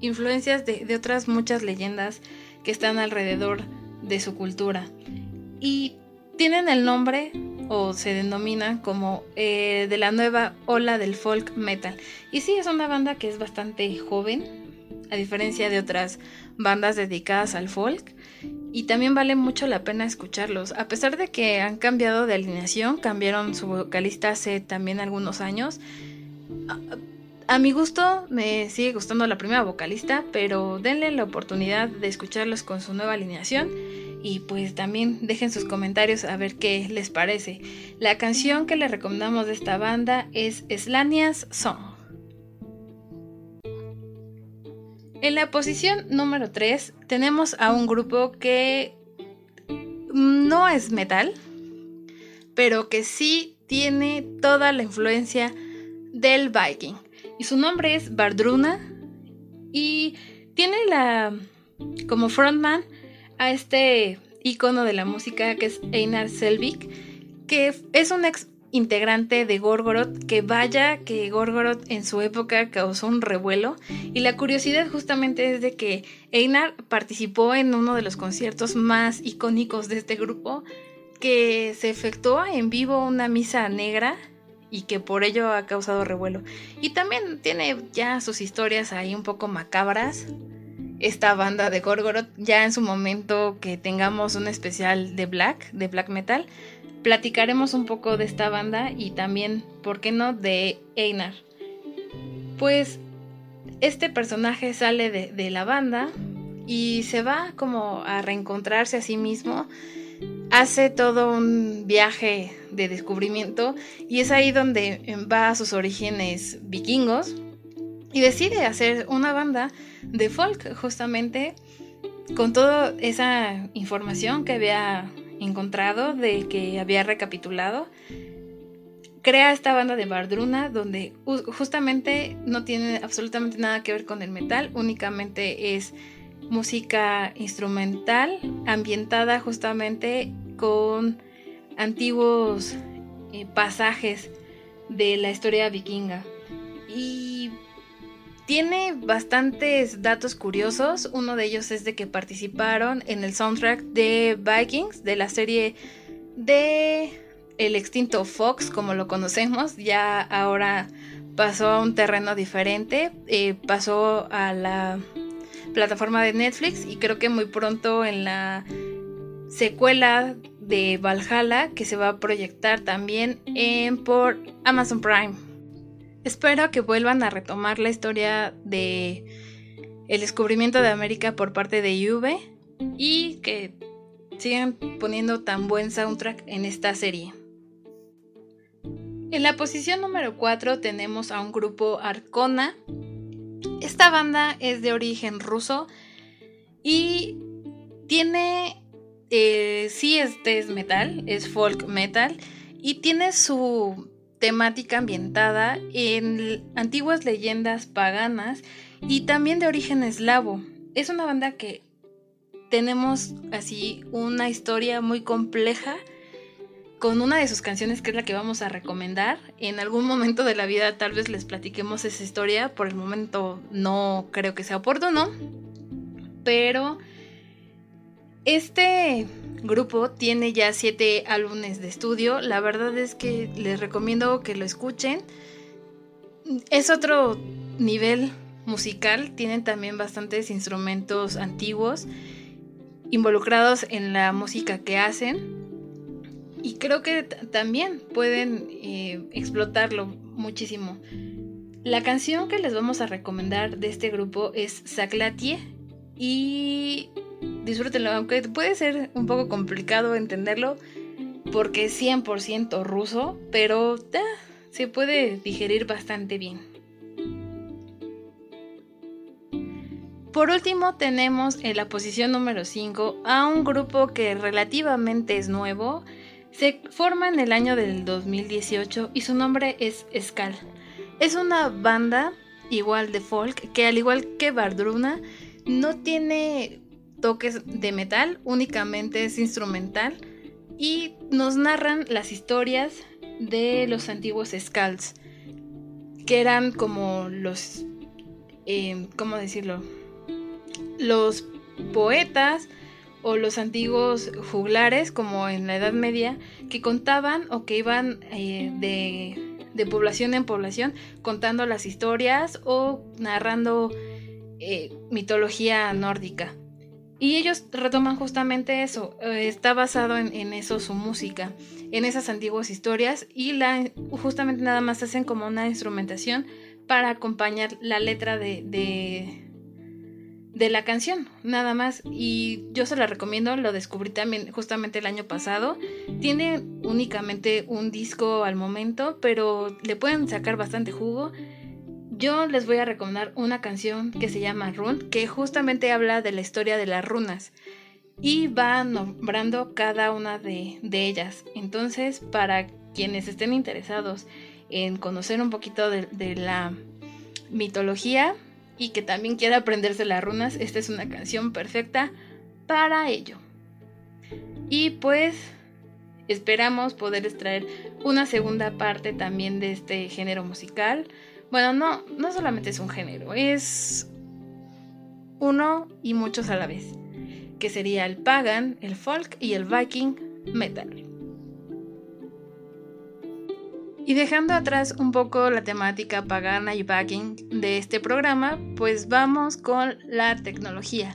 influencias de, otras muchas leyendas que están alrededor de su cultura. Y tienen el nombre o se denominan como eh, de la nueva ola del folk metal. Y sí, es una banda que es bastante joven, a diferencia de otras bandas dedicadas al folk. Y también vale mucho la pena escucharlos. A pesar de que han cambiado de alineación, cambiaron su vocalista hace también algunos años a mi gusto me sigue gustando la primera vocalista, pero denle la oportunidad de escucharlos con su nueva alineación y pues también dejen sus comentarios a ver qué les parece. La canción que les recomendamos de esta banda es Slania's Song. En la posición número 3 tenemos a un grupo que no es metal, pero que sí tiene toda la influencia del Viking y su nombre es Bardruna y tiene la como frontman a este icono de la música que es Einar Selvik, que es un ex integrante de Gorgoroth, que vaya que Gorgoroth en su época causó un revuelo y la curiosidad justamente es de que Einar participó en uno de los conciertos más icónicos de este grupo que se efectuó en vivo una misa negra y que por ello ha causado revuelo. Y también tiene ya sus historias ahí un poco macabras. Esta banda de Gorgoroth, ya en su momento que tengamos un especial de black, de black metal, platicaremos un poco de esta banda y también, ¿por qué no?, de Einar. Pues este personaje sale de, de la banda y se va como a reencontrarse a sí mismo hace todo un viaje de descubrimiento y es ahí donde va a sus orígenes vikingos y decide hacer una banda de folk justamente con toda esa información que había encontrado, de que había recapitulado. Crea esta banda de Bardruna donde justamente no tiene absolutamente nada que ver con el metal, únicamente es música instrumental ambientada justamente con antiguos eh, pasajes de la historia vikinga. Y tiene bastantes datos curiosos. Uno de ellos es de que participaron en el soundtrack de Vikings, de la serie de el extinto Fox, como lo conocemos. Ya ahora pasó a un terreno diferente. Eh, pasó a la plataforma de Netflix y creo que muy pronto en la secuela de Valhalla que se va a proyectar también en, por Amazon Prime. Espero que vuelvan a retomar la historia de el descubrimiento de América por parte de Juve y que sigan poniendo tan buen soundtrack en esta serie. En la posición número 4 tenemos a un grupo Arcona. Esta banda es de origen ruso y tiene eh, sí, este es metal, es folk metal y tiene su temática ambientada en antiguas leyendas paganas y también de origen eslavo. Es una banda que tenemos así una historia muy compleja con una de sus canciones que es la que vamos a recomendar. En algún momento de la vida tal vez les platiquemos esa historia, por el momento no creo que sea oportuno, pero este grupo tiene ya siete álbumes de estudio. La verdad es que les recomiendo que lo escuchen. Es otro nivel musical. Tienen también bastantes instrumentos antiguos involucrados en la música que hacen. Y creo que también pueden eh, explotarlo muchísimo. La canción que les vamos a recomendar de este grupo es Saclatie. Y disfrútenlo, aunque puede ser un poco complicado entenderlo porque es 100% ruso, pero se puede digerir bastante bien. Por último tenemos en la posición número 5 a un grupo que relativamente es nuevo, se forma en el año del 2018 y su nombre es Skal. Es una banda igual de folk que al igual que Bardruna no tiene toques de metal, únicamente es instrumental y nos narran las historias de los antiguos Skulls, que eran como los, eh, ¿cómo decirlo? Los poetas o los antiguos juglares, como en la Edad Media, que contaban o que iban eh, de, de, población en población contando las historias o narrando eh, mitología nórdica. Y ellos retoman justamente eso, eh, está basado en, eso su música, en esas antiguas historias y la, justamente nada más hacen como una instrumentación para acompañar la letra de, de, de, la canción, nada más. Y yo se la recomiendo, lo descubrí también justamente el año pasado. Tiene únicamente un disco al momento, pero le pueden sacar bastante jugo yo les voy a recomendar una canción que se llama Run, que justamente habla de la historia de las runas y va nombrando cada una de, ellas. Entonces, para quienes estén interesados en conocer un poquito de, la mitología y que también quiera aprenderse las runas, esta es una canción perfecta para ello. Y pues esperamos poder extraer una segunda parte también de este género musical bueno, no, no solamente es un género, es uno y muchos a la vez, que sería el pagan, el folk y el viking metal. Y dejando atrás un poco la temática pagana y viking de este programa, pues vamos con la tecnología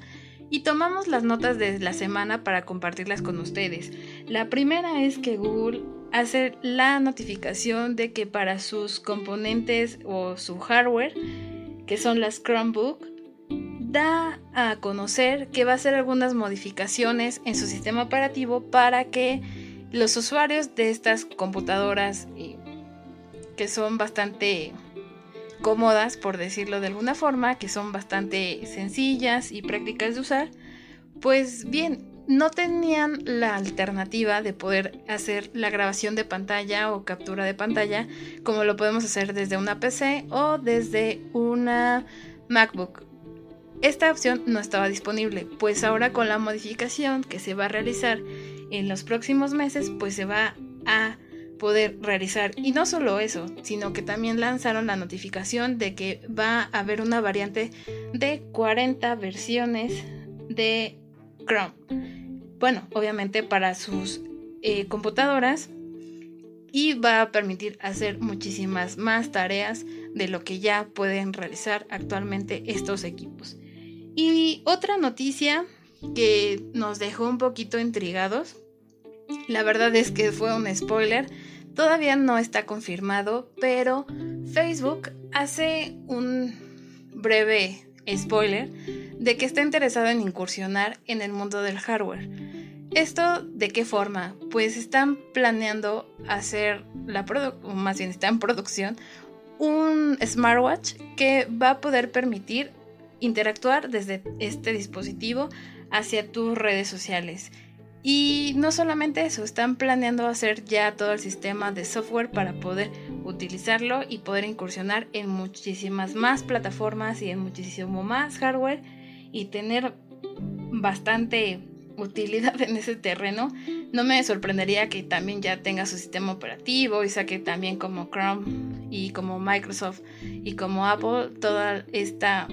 y tomamos las notas de la semana para compartirlas con ustedes. La primera es que Google hace la notificación de que para sus componentes o su hardware, que son las Chromebook, da a conocer que va a hacer algunas modificaciones en su sistema operativo para que los usuarios de estas computadoras que son bastante cómodas, por decirlo de alguna forma, que son bastante sencillas y prácticas de usar, pues bien, no tenían la alternativa de poder hacer la grabación de pantalla o captura de pantalla como lo podemos hacer desde una PC o desde una MacBook. Esta opción no estaba disponible, pues ahora con la modificación que se va a realizar en los próximos meses, pues se va a poder realizar. Y no solo eso, sino que también lanzaron la notificación de que va a haber una variante de 40 versiones de Chrome. Bueno, obviamente para sus eh, computadoras y va a permitir hacer muchísimas más tareas de lo que ya pueden realizar actualmente estos equipos. Y otra noticia que nos dejó un poquito intrigados, la verdad es que fue un spoiler, todavía no está confirmado, pero Facebook hace un breve spoiler de que está interesado en incursionar en el mundo del hardware. ¿Esto de qué forma? Pues están planeando hacer la o más bien está en producción, un smartwatch que va a poder permitir interactuar desde este dispositivo hacia tus redes sociales. Y no solamente eso, están planeando hacer ya todo el sistema de software para poder utilizarlo y poder incursionar en muchísimas más plataformas y en muchísimo más hardware y tener bastante utilidad en ese terreno. No me sorprendería que también ya tenga su sistema operativo y saque también como Chrome y como Microsoft y como Apple toda esta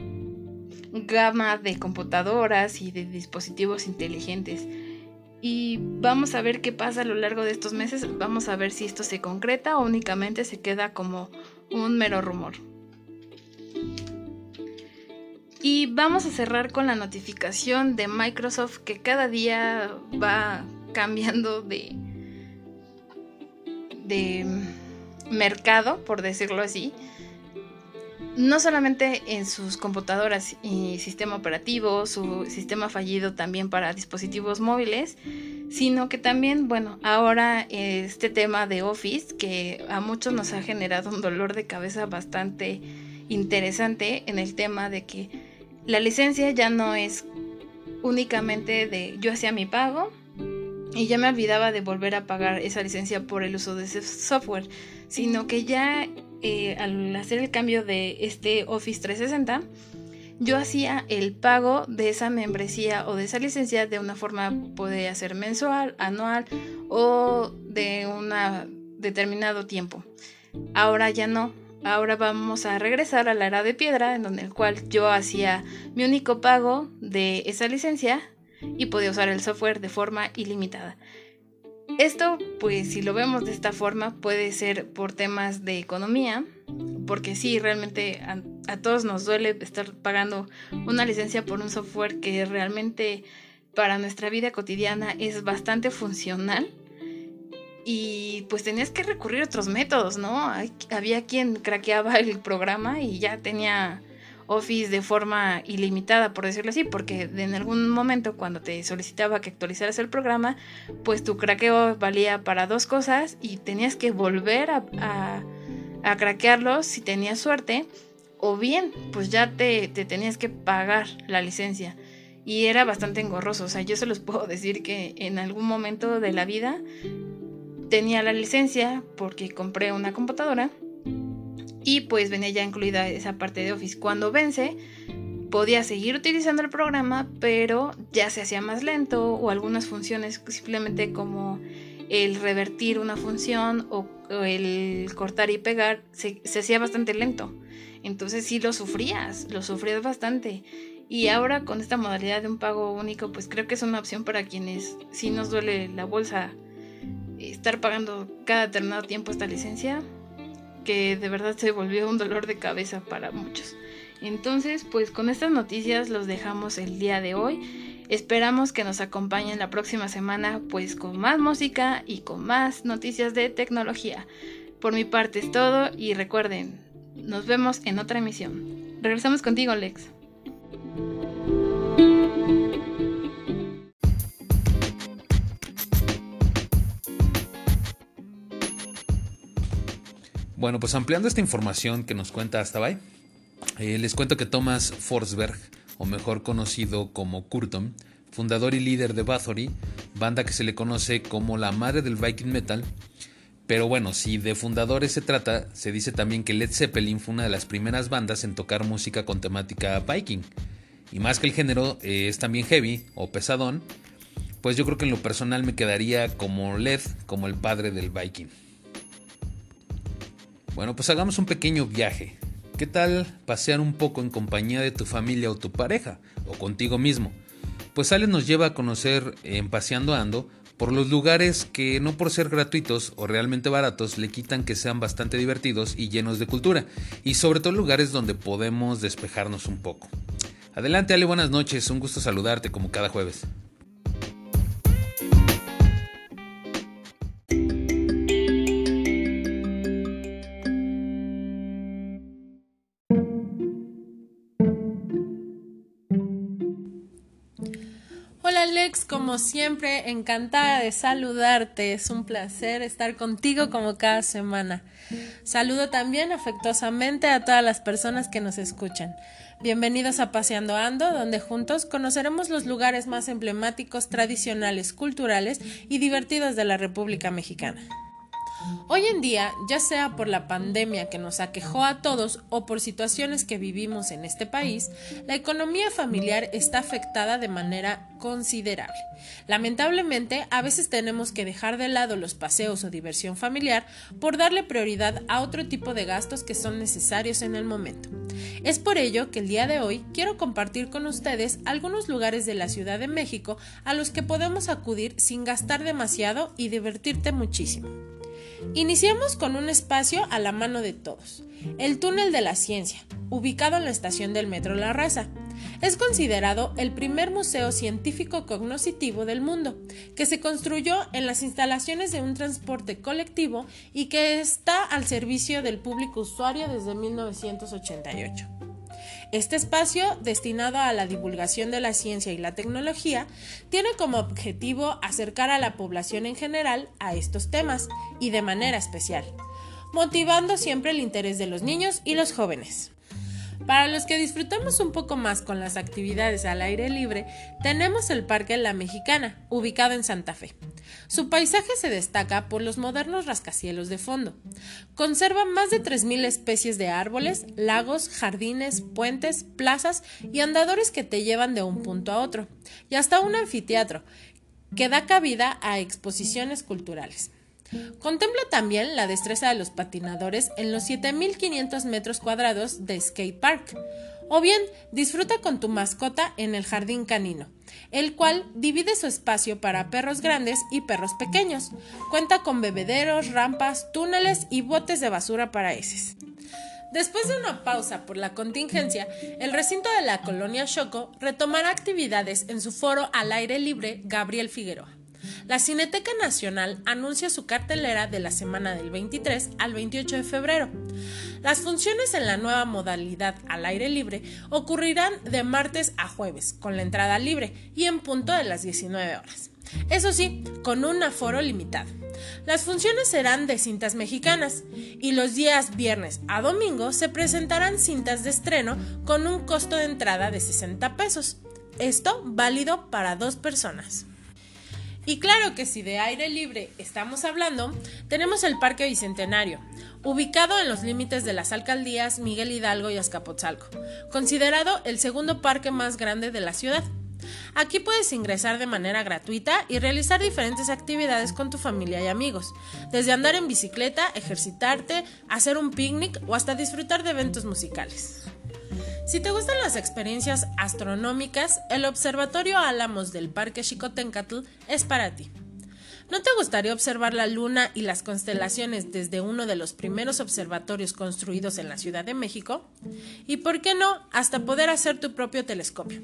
gama de computadoras y de dispositivos inteligentes. Y vamos a ver qué pasa a lo largo de estos meses. Vamos a ver si esto se concreta o únicamente se queda como un mero rumor. Y vamos a cerrar con la notificación de Microsoft que cada día va cambiando de, de mercado, por decirlo así no solamente en sus computadoras y sistema operativo, su sistema fallido también para dispositivos móviles, sino que también, bueno, ahora este tema de Office, que a muchos nos ha generado un dolor de cabeza bastante interesante en el tema de que la licencia ya no es únicamente de yo hacía mi pago y ya me olvidaba de volver a pagar esa licencia por el uso de ese software, sino que ya eh, al hacer el cambio de este Office 360, yo hacía el pago de esa membresía o de esa licencia de una forma, podría ser mensual, anual o de un determinado tiempo. Ahora ya no. Ahora vamos a regresar a la era de piedra, en donde el cual yo hacía mi único pago de esa licencia y podía usar el software de forma ilimitada. Esto, pues si lo vemos de esta forma, puede ser por temas de economía, porque sí, realmente a, todos nos duele estar pagando una licencia por un software que realmente para nuestra vida cotidiana es bastante funcional. Y pues tenías que recurrir a otros métodos, ¿no? había quien craqueaba el programa y ya tenía Office de forma ilimitada, por decirlo así, porque en algún momento cuando te solicitaba que actualizaras el programa, pues tu craqueo valía para dos cosas y tenías que volver a, a, craquearlo si tenías suerte, o bien, pues ya te, te tenías que pagar la licencia. Y era bastante engorroso, o sea, yo se los puedo decir que en algún momento de la vida tenía la licencia porque compré una computadora y pues venía ya incluida esa parte de Office. Cuando vence, podía seguir utilizando el programa, pero ya se hacía más lento o algunas funciones simplemente como el revertir una función o, el cortar y pegar se, se, hacía bastante lento. Entonces sí lo sufrías, lo sufrías bastante. Y ahora con esta modalidad de un pago único, pues creo que es una opción para quienes sí nos duele la bolsa estar pagando cada determinado tiempo esta licencia que de verdad se volvió un dolor de cabeza para muchos. Entonces, pues con estas noticias los dejamos el día de hoy. Esperamos que nos acompañen la próxima semana pues con más música y con más noticias de tecnología. Por mi parte es todo y recuerden, nos vemos en otra emisión. Regresamos contigo, Lex. Bueno, pues ampliando esta información que nos cuenta Astabay, eh, les cuento que Thomas Forsberg, o mejor conocido como Kurton, fundador y líder de Bathory, banda que se le conoce como la madre del Viking Metal, pero bueno, si de fundadores se trata, se dice también que Led Zeppelin fue una de las primeras bandas en tocar música con temática Viking. Y más que el género eh, es también heavy o pesadón, pues yo creo que en lo personal me quedaría como Led, como el padre del Viking. Bueno, pues hagamos un pequeño viaje. ¿Qué tal pasear un poco en compañía de tu familia o tu pareja o contigo mismo? Pues Ale nos lleva a conocer en Paseando Ando por los lugares que no por ser gratuitos o realmente baratos le quitan que sean bastante divertidos y llenos de cultura, y sobre todo lugares donde podemos despejarnos un poco. Adelante Ale, buenas noches, un gusto saludarte como cada jueves. Como siempre, encantada de saludarte. Es un placer estar contigo como cada semana. Saludo también afectuosamente a todas las personas que nos escuchan. Bienvenidos a Paseando Ando, donde juntos conoceremos los lugares más emblemáticos, tradicionales, culturales y divertidos de la República Mexicana. Hoy en día, ya sea por la pandemia que nos aquejó a todos o por situaciones que vivimos en este país, la economía familiar está afectada de manera considerable. Lamentablemente, a veces tenemos que dejar de lado los paseos o diversión familiar por darle prioridad a otro tipo de gastos que son necesarios en el momento. Es por ello que el día de hoy quiero compartir con ustedes algunos lugares de la Ciudad de México a los que podemos acudir sin gastar demasiado y divertirte muchísimo. Iniciamos con un espacio a la mano de todos, el Túnel de la Ciencia, ubicado en la estación del Metro La Raza. Es considerado el primer museo científico cognoscitivo del mundo, que se construyó en las instalaciones de un transporte colectivo y que está al servicio del público usuario desde 1988. Este espacio, destinado a la divulgación de la ciencia y la tecnología, tiene como objetivo acercar a la población en general a estos temas y de manera especial, motivando siempre el interés de los niños y los jóvenes. Para los que disfrutamos un poco más con las actividades al aire libre, tenemos el Parque La Mexicana, ubicado en Santa Fe. Su paisaje se destaca por los modernos rascacielos de fondo. Conserva más de 3.000 especies de árboles, lagos, jardines, puentes, plazas y andadores que te llevan de un punto a otro, y hasta un anfiteatro, que da cabida a exposiciones culturales. Contempla también la destreza de los patinadores en los 7.500 metros cuadrados de Skate Park. O bien, disfruta con tu mascota en el jardín canino, el cual divide su espacio para perros grandes y perros pequeños. Cuenta con bebederos, rampas, túneles y botes de basura para heces. Después de una pausa por la contingencia, el recinto de la colonia Choco retomará actividades en su foro al aire libre Gabriel Figueroa. La Cineteca Nacional anuncia su cartelera de la semana del 23 al 28 de febrero. Las funciones en la nueva modalidad al aire libre ocurrirán de martes a jueves, con la entrada libre y en punto de las 19 horas. Eso sí, con un aforo limitado. Las funciones serán de cintas mexicanas y los días viernes a domingo se presentarán cintas de estreno con un costo de entrada de 60 pesos. Esto válido para dos personas. Y claro que si de aire libre estamos hablando, tenemos el Parque Bicentenario, ubicado en los límites de las alcaldías Miguel Hidalgo y Azcapotzalco, considerado el segundo parque más grande de la ciudad. Aquí puedes ingresar de manera gratuita y realizar diferentes actividades con tu familia y amigos, desde andar en bicicleta, ejercitarte, hacer un picnic o hasta disfrutar de eventos musicales. Si te gustan las experiencias astronómicas, el Observatorio Álamos del Parque Xicotencatl es para ti. ¿No te gustaría observar la luna y las constelaciones desde uno de los primeros observatorios construidos en la Ciudad de México? Y por qué no, hasta poder hacer tu propio telescopio.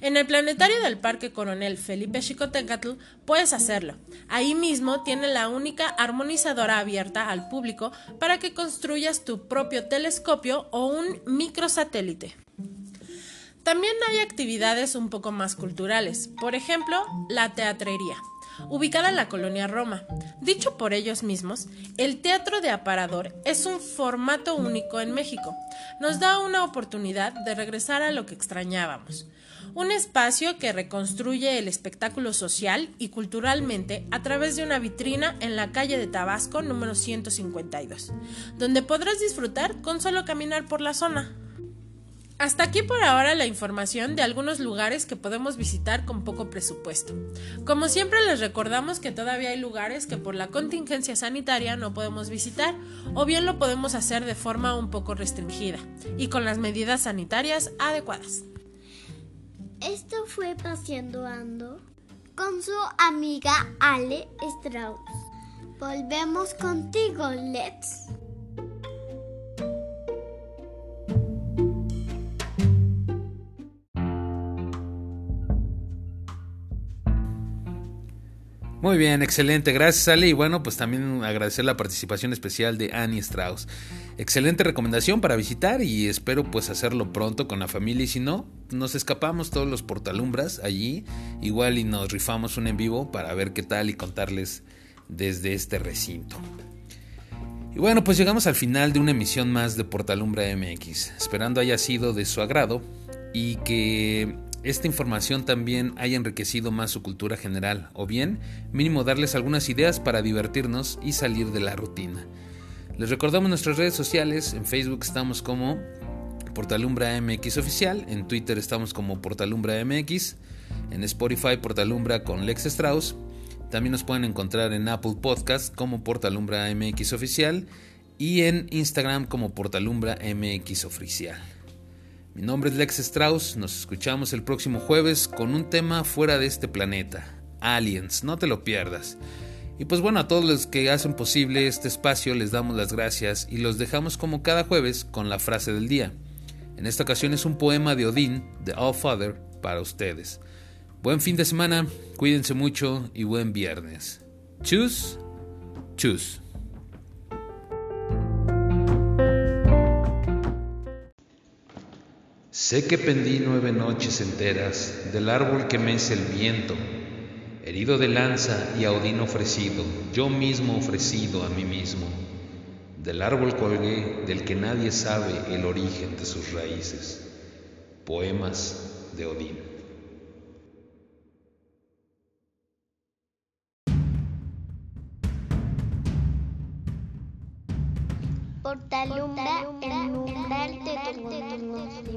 En el planetario del Parque Coronel Felipe Xicotencatl puedes hacerlo. Ahí mismo tiene la única armonizadora abierta al público para que construyas tu propio telescopio o un microsatélite. También hay actividades un poco más culturales, por ejemplo, la teatrería ubicada en la colonia Roma. Dicho por ellos mismos, el teatro de aparador es un formato único en México. Nos da una oportunidad de regresar a lo que extrañábamos. Un espacio que reconstruye el espectáculo social y culturalmente a través de una vitrina en la calle de Tabasco número 152, donde podrás disfrutar con solo caminar por la zona. Hasta aquí por ahora la información de algunos lugares que podemos visitar con poco presupuesto. Como siempre les recordamos que todavía hay lugares que por la contingencia sanitaria no podemos visitar o bien lo podemos hacer de forma un poco restringida y con las medidas sanitarias adecuadas. Esto fue Paseando Ando con su amiga Ale Strauss. Volvemos contigo, Let's. Muy bien, excelente, gracias Ale. Y bueno, pues también agradecer la participación especial de Annie Strauss. Excelente recomendación para visitar y espero pues hacerlo pronto con la familia. Y si no, nos escapamos todos los portalumbras allí, igual y nos rifamos un en vivo para ver qué tal y contarles desde este recinto. Y bueno, pues llegamos al final de una emisión más de Portalumbra MX, esperando haya sido de su agrado y que esta información también haya enriquecido más su cultura general, o bien mínimo darles algunas ideas para divertirnos y salir de la rutina. Les recordamos nuestras redes sociales, en Facebook estamos como Portalumbra MX Oficial, en Twitter estamos como Portalumbra MX, en Spotify Portalumbra con Lex Strauss, también nos pueden encontrar en Apple Podcast como Portalumbra MX Oficial y en Instagram como Portalumbra MX Oficial. Mi nombre es Lex Strauss, nos escuchamos el próximo jueves con un tema fuera de este planeta, Aliens, no te lo pierdas. Y pues bueno, a todos los que hacen posible este espacio les damos las gracias y los dejamos como cada jueves con la frase del día. En esta ocasión es un poema de Odín, de All Father, para ustedes. Buen fin de semana, cuídense mucho y buen viernes. Chus, chus. Sé que pendí nueve noches enteras del árbol que mece el viento, herido de lanza y a Odín ofrecido, yo mismo ofrecido a mí mismo. Del árbol colgué del que nadie sabe el origen de sus raíces. Poemas de Odín. Portalumbra, de tu.